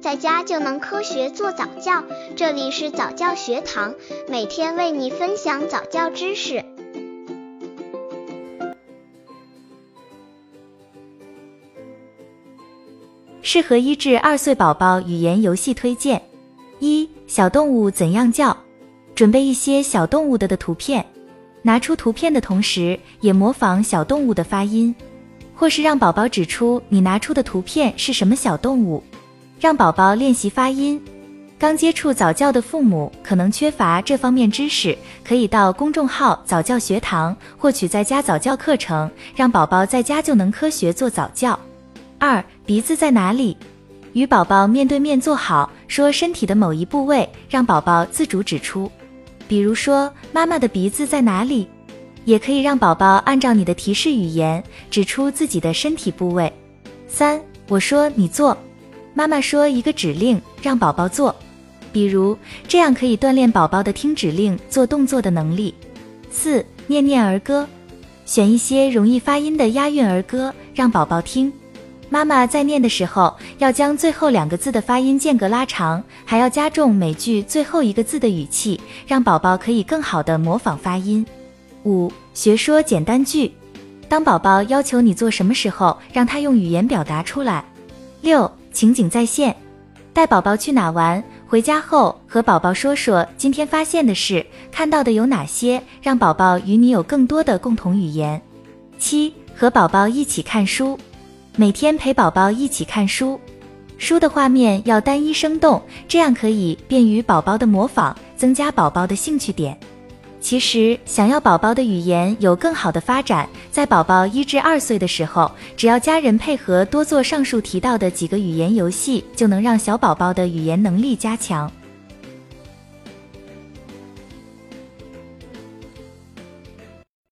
在家就能科学做早教。这里是早教学堂，每天为你分享早教知识。适合一至二岁宝宝语言游戏推荐：一、小动物怎样叫？准备一些小动物的的图片，拿出图片的同时，也模仿小动物的发音。或是让宝宝指出你拿出的图片是什么小动物，让宝宝练习发音。刚接触早教的父母可能缺乏这方面知识，可以到公众号早教学堂获取在家早教课程，让宝宝在家就能科学做早教。二，鼻子在哪里？与宝宝面对面坐好，说身体的某一部位，让宝宝自主指出。比如说，妈妈的鼻子在哪里？也可以让宝宝按照你的提示语言指出自己的身体部位。三，我说你做，妈妈说一个指令让宝宝做，比如这样可以锻炼宝宝的听指令做动作的能力。四，念念儿歌，选一些容易发音的押韵儿歌让宝宝听。妈妈在念的时候要将最后两个字的发音间隔拉长，还要加重每句最后一个字的语气，让宝宝可以更好的模仿发音。五、学说简单句，当宝宝要求你做什么时候，让他用语言表达出来。六、情景再现，带宝宝去哪玩，回家后和宝宝说说今天发现的事，看到的有哪些，让宝宝与你有更多的共同语言。七、和宝宝一起看书，每天陪宝宝一起看书，书的画面要单一生动，这样可以便于宝宝的模仿，增加宝宝的兴趣点。其实，想要宝宝的语言有更好的发展，在宝宝一至二岁的时候，只要家人配合多做上述提到的几个语言游戏，就能让小宝宝的语言能力加强。